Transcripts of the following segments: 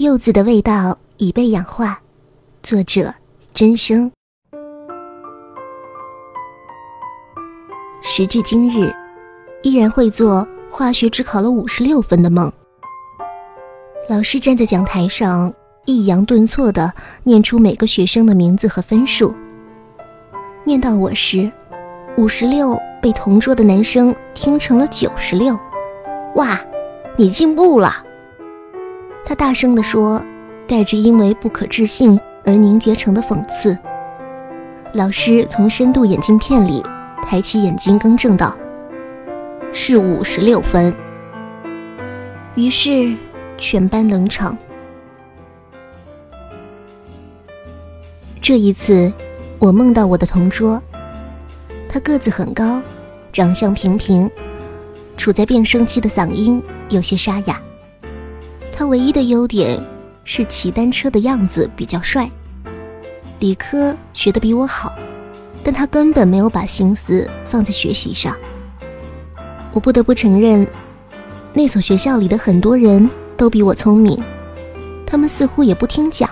柚子的味道已被氧化。作者：真生。时至今日，依然会做化学只考了五十六分的梦。老师站在讲台上，抑扬顿挫地念出每个学生的名字和分数。念到我时，五十六被同桌的男生听成了九十六。哇，你进步了！他大声地说，带着因为不可置信而凝结成的讽刺。老师从深度眼镜片里抬起眼睛，更正道：“是五十六分。”于是，全班冷场。这一次，我梦到我的同桌。他个子很高，长相平平，处在变声期的嗓音有些沙哑。他唯一的优点是骑单车的样子比较帅，理科学得比我好，但他根本没有把心思放在学习上。我不得不承认，那所学校里的很多人都比我聪明，他们似乎也不听讲，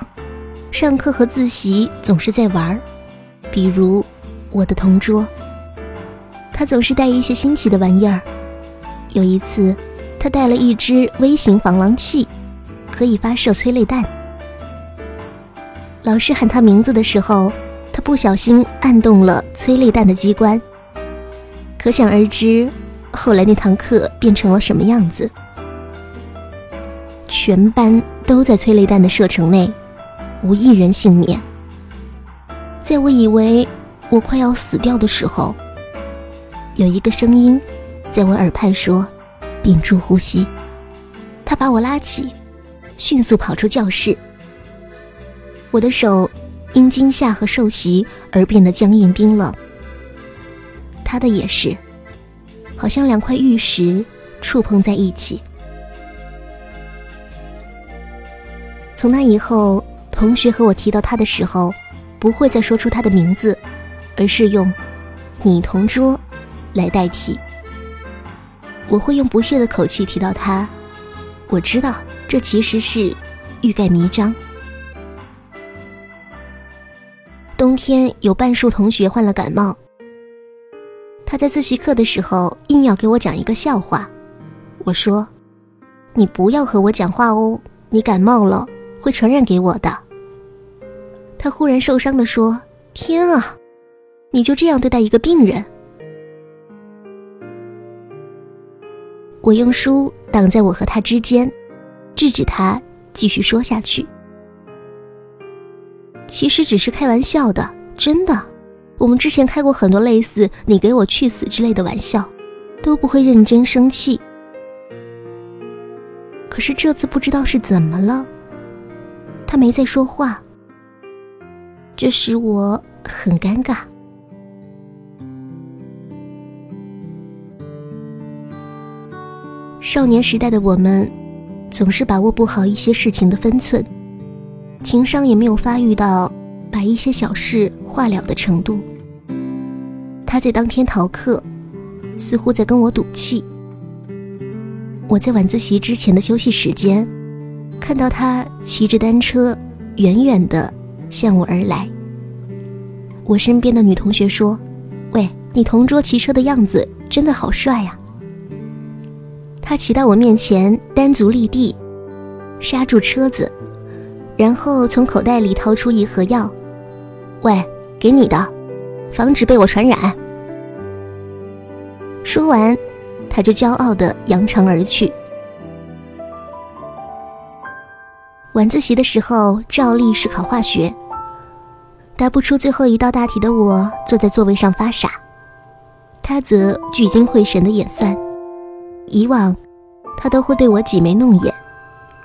上课和自习总是在玩儿。比如我的同桌，他总是带一些新奇的玩意儿。有一次，他带了一只微型防狼器。可以发射催泪弹。老师喊他名字的时候，他不小心按动了催泪弹的机关。可想而知，后来那堂课变成了什么样子。全班都在催泪弹的射程内，无一人幸免。在我以为我快要死掉的时候，有一个声音在我耳畔说：“屏住呼吸。”他把我拉起。迅速跑出教室，我的手因惊吓和受袭而变得僵硬冰冷。他的也是，好像两块玉石触碰在一起。从那以后，同学和我提到他的时候，不会再说出他的名字，而是用“你同桌”来代替。我会用不屑的口气提到他，我知道。这其实是欲盖弥彰。冬天有半数同学患了感冒，他在自习课的时候硬要给我讲一个笑话。我说：“你不要和我讲话哦，你感冒了会传染给我的。”他忽然受伤的说：“天啊，你就这样对待一个病人？”我用书挡在我和他之间。制止他继续说下去。其实只是开玩笑的，真的。我们之前开过很多类似“你给我去死”之类的玩笑，都不会认真生气。可是这次不知道是怎么了，他没再说话，这使我很尴尬。少年时代的我们。总是把握不好一些事情的分寸，情商也没有发育到把一些小事化了的程度。他在当天逃课，似乎在跟我赌气。我在晚自习之前的休息时间，看到他骑着单车远远的向我而来。我身边的女同学说：“喂，你同桌骑车的样子真的好帅呀。”他骑到我面前，单足立地，刹住车子，然后从口袋里掏出一盒药，喂，给你的，防止被我传染。说完，他就骄傲地扬长而去。晚自习的时候，照例是考化学，答不出最后一道大题的我，坐在座位上发傻，他则聚精会神地演算。以往，他都会对我挤眉弄眼，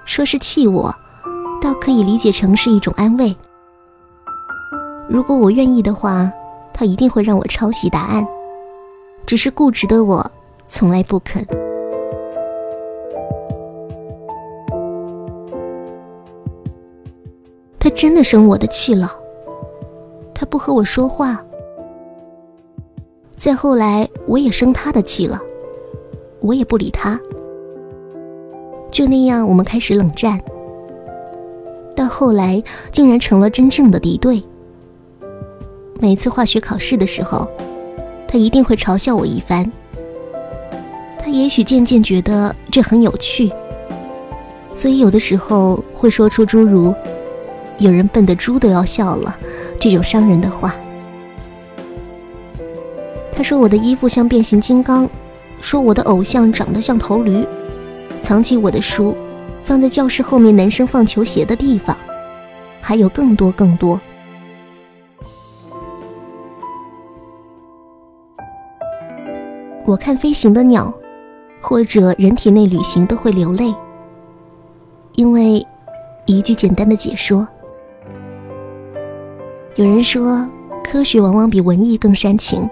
说是气我，倒可以理解成是一种安慰。如果我愿意的话，他一定会让我抄袭答案，只是固执的我从来不肯。他真的生我的气了，他不和我说话。再后来，我也生他的气了。我也不理他，就那样，我们开始冷战。到后来竟然成了真正的敌对。每次化学考试的时候，他一定会嘲笑我一番。他也许渐渐觉得这很有趣，所以有的时候会说出诸如“有人笨的猪都要笑了”这种伤人的话。他说我的衣服像变形金刚，说我的偶像长得像头驴，藏起我的书，放在教室后面男生放球鞋的地方，还有更多更多。我看飞行的鸟。或者人体内旅行都会流泪，因为一句简单的解说。有人说，科学往往比文艺更煽情。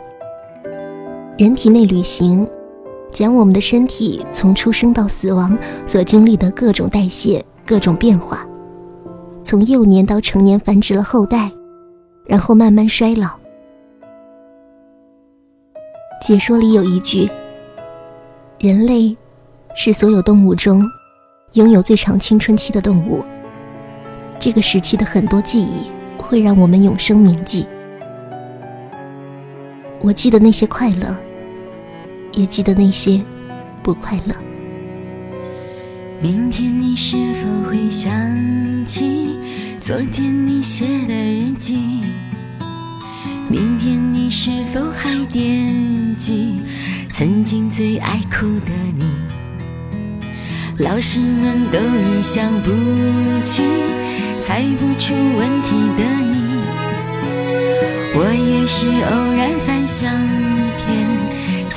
人体内旅行，讲我们的身体从出生到死亡所经历的各种代谢、各种变化，从幼年到成年繁殖了后代，然后慢慢衰老。解说里有一句。人类是所有动物中拥有最长青春期的动物。这个时期的很多记忆会让我们永生铭记。我记得那些快乐，也记得那些不快乐。明天你是否会想起昨天你写的日记？明天你是否还惦记？曾经最爱哭的你，老师们都已想不起，猜不出问题的你，我也是偶然翻相，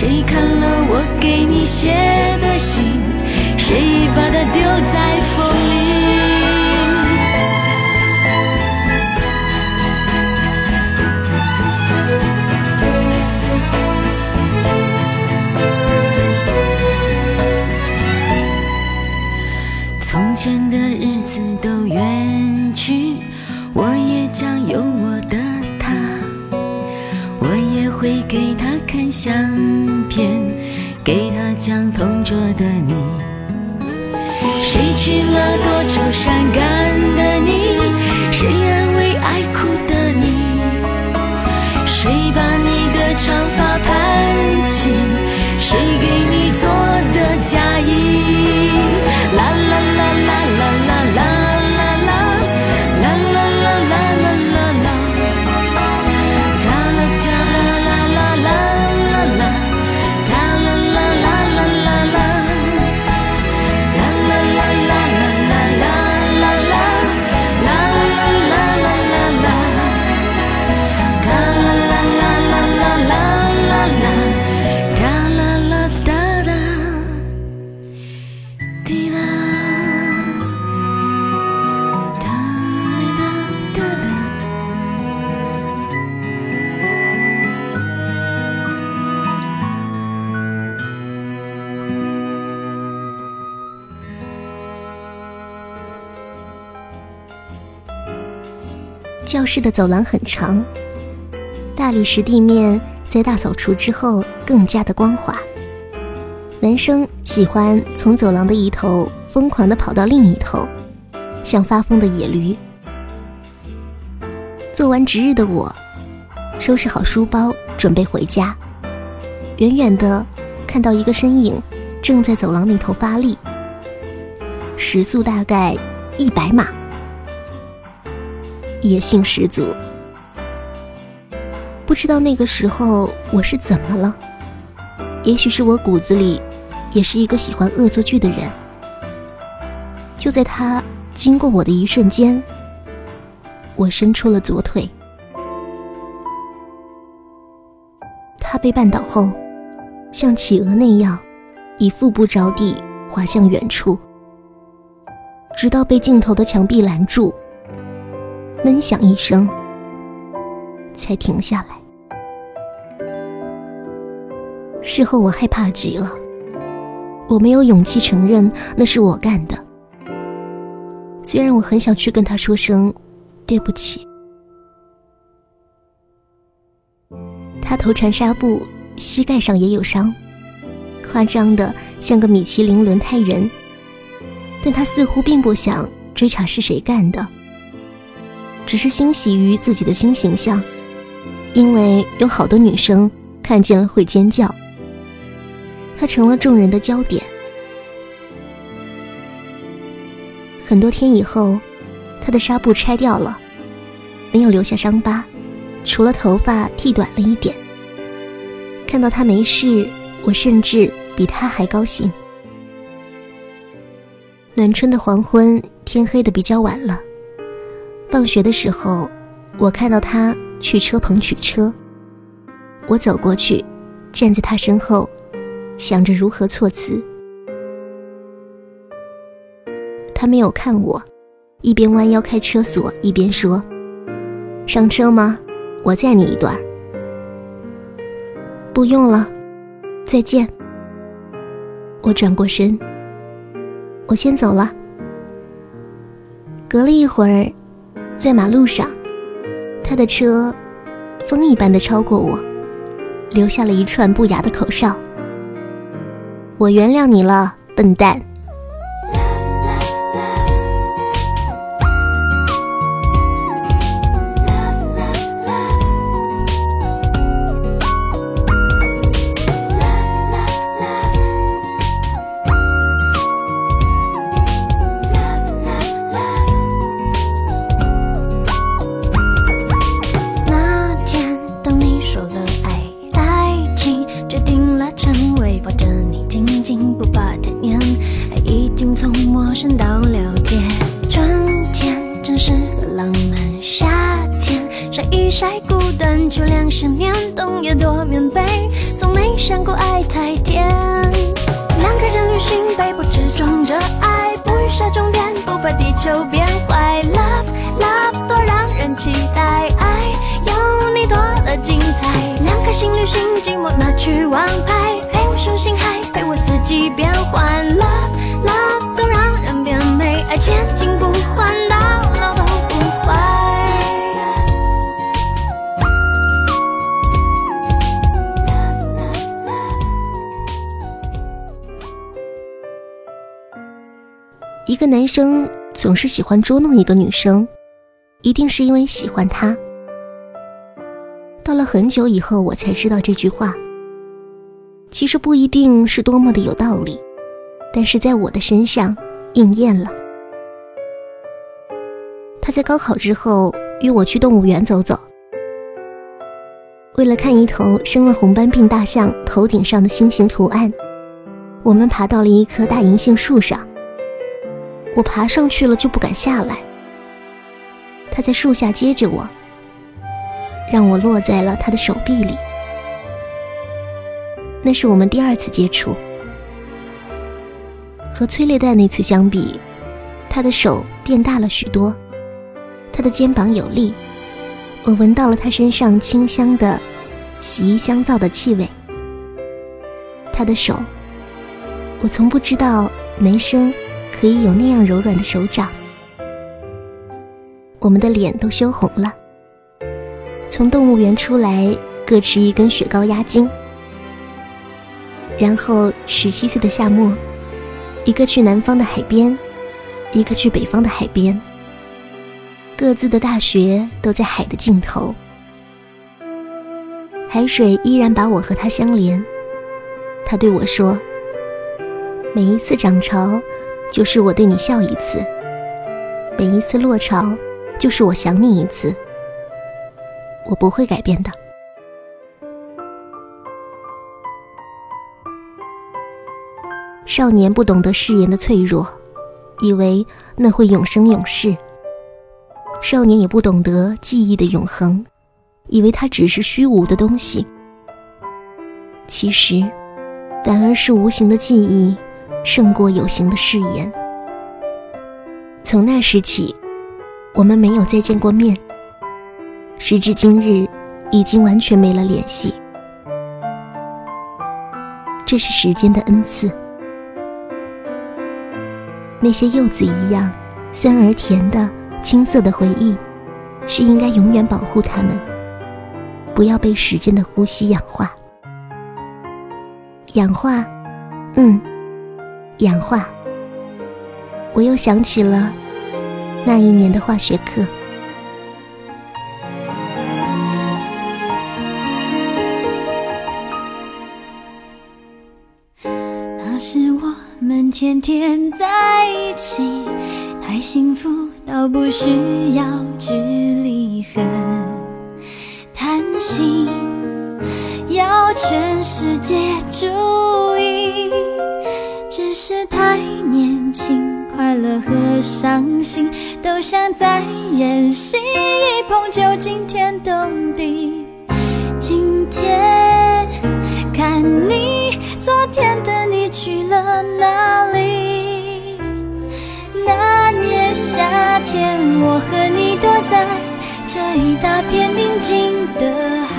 谁看了我给你写的信？谁把它丢在教室的走廊很长，大理石地面在大扫除之后更加的光滑。男生喜欢从走廊的一头疯狂地跑到另一头，像发疯的野驴。做完值日的我，收拾好书包，准备回家。远远的看到一个身影正在走廊里头发力，时速大概一百码，野性十足。不知道那个时候我是怎么了？也许是我骨子里也是一个喜欢恶作剧的人。就在他经过我的一瞬间，我伸出了左腿。他被绊倒后，像企鹅那样，以腹部着地滑向远处，直到被镜头的墙壁拦住，闷响一声，才停下来。事后我害怕极了，我没有勇气承认那是我干的。虽然我很想去跟他说声对不起。他头缠纱布，膝盖上也有伤，夸张的像个米其林轮胎人。但他似乎并不想追查是谁干的，只是欣喜于自己的新形象，因为有好多女生看见了会尖叫。他成了众人的焦点。很多天以后，他的纱布拆掉了，没有留下伤疤，除了头发剃短了一点。看到他没事，我甚至比他还高兴。暖春的黄昏，天黑的比较晚了。放学的时候，我看到他去车棚取车，我走过去，站在他身后。想着如何措辞，他没有看我，一边弯腰开车锁，一边说：“上车吗？我载你一段。”“不用了，再见。”我转过身，我先走了。隔了一会儿，在马路上，他的车风一般的超过我，留下了一串不雅的口哨。我原谅你了，笨蛋。彩。两颗心旅行，寂寞拿去玩牌，陪我数星海，陪我四季变换。Love love 多让人变美，爱千金不换。一个男生总是喜欢捉弄一个女生，一定是因为喜欢她。到了很久以后，我才知道这句话，其实不一定是多么的有道理，但是在我的身上应验了。他在高考之后约我去动物园走走，为了看一头生了红斑病大象头顶上的星星图案，我们爬到了一棵大银杏树上。我爬上去了就不敢下来。他在树下接着我，让我落在了他的手臂里。那是我们第二次接触。和催泪弹那次相比，他的手变大了许多，他的肩膀有力，我闻到了他身上清香的洗衣香皂的气味。他的手，我从不知道男生。可以有那样柔软的手掌，我们的脸都羞红了。从动物园出来，各吃一根雪糕压惊。然后十七岁的夏末，一个去南方的海边，一个去北方的海边，各自的大学都在海的尽头。海水依然把我和他相连。他对我说：“每一次涨潮，就是我对你笑一次；每一次落潮，就是我想你一次。我不会改变的。”少年不懂得誓言的脆弱，以为那会永生永世；少年也不懂得记忆的永恒，以为它只是虚无的东西。其实，反而是无形的记忆胜过有形的誓言。从那时起，我们没有再见过面。时至今日，已经完全没了联系。这是时间的恩赐。那些柚子一样酸而甜的青涩的回忆，是应该永远保护它们，不要被时间的呼吸氧化。氧化，嗯，氧化。我又想起了那一年的化学课。太幸福到不需要距离和贪心，要全世界注意。只是太年轻，快乐和伤心都像在演戏，一碰就惊天动地。今天看你，昨天的你去了哪里？夏天，我和你躲在这一大片宁静的海，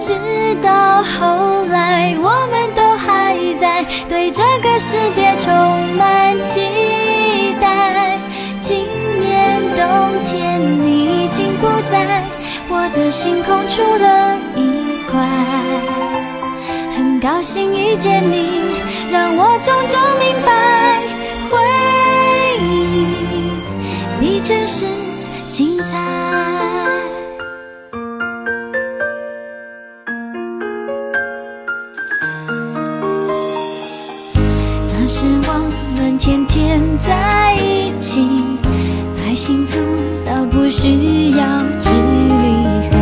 直到后来，我们都还在对这个世界充满期待。今年冬天，你已经不在。我的心空出了一块，很高兴遇见你，让我终究明白，真是精彩。那时我们天天在一起，太幸福到不需要距离和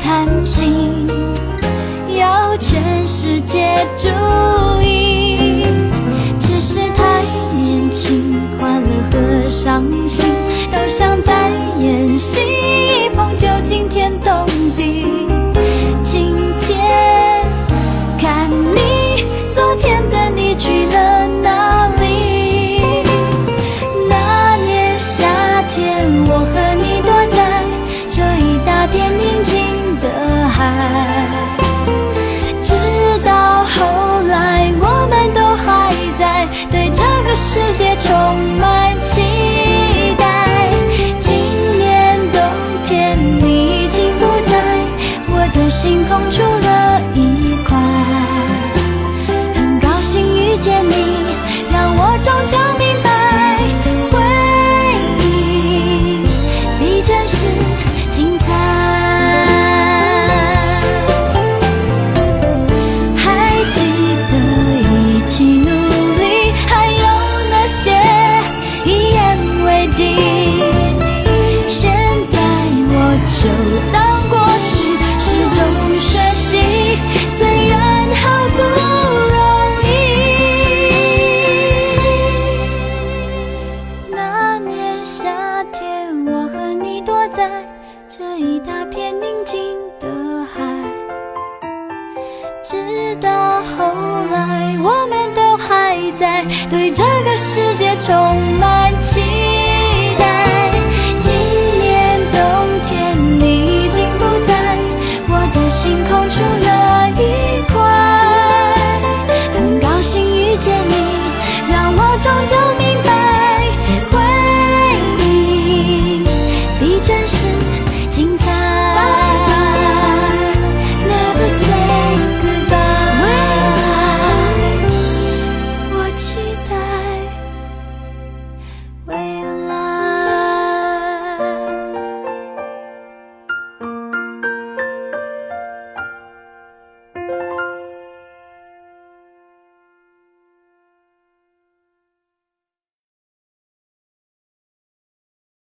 贪心，要全世界注伤心都像在演戏，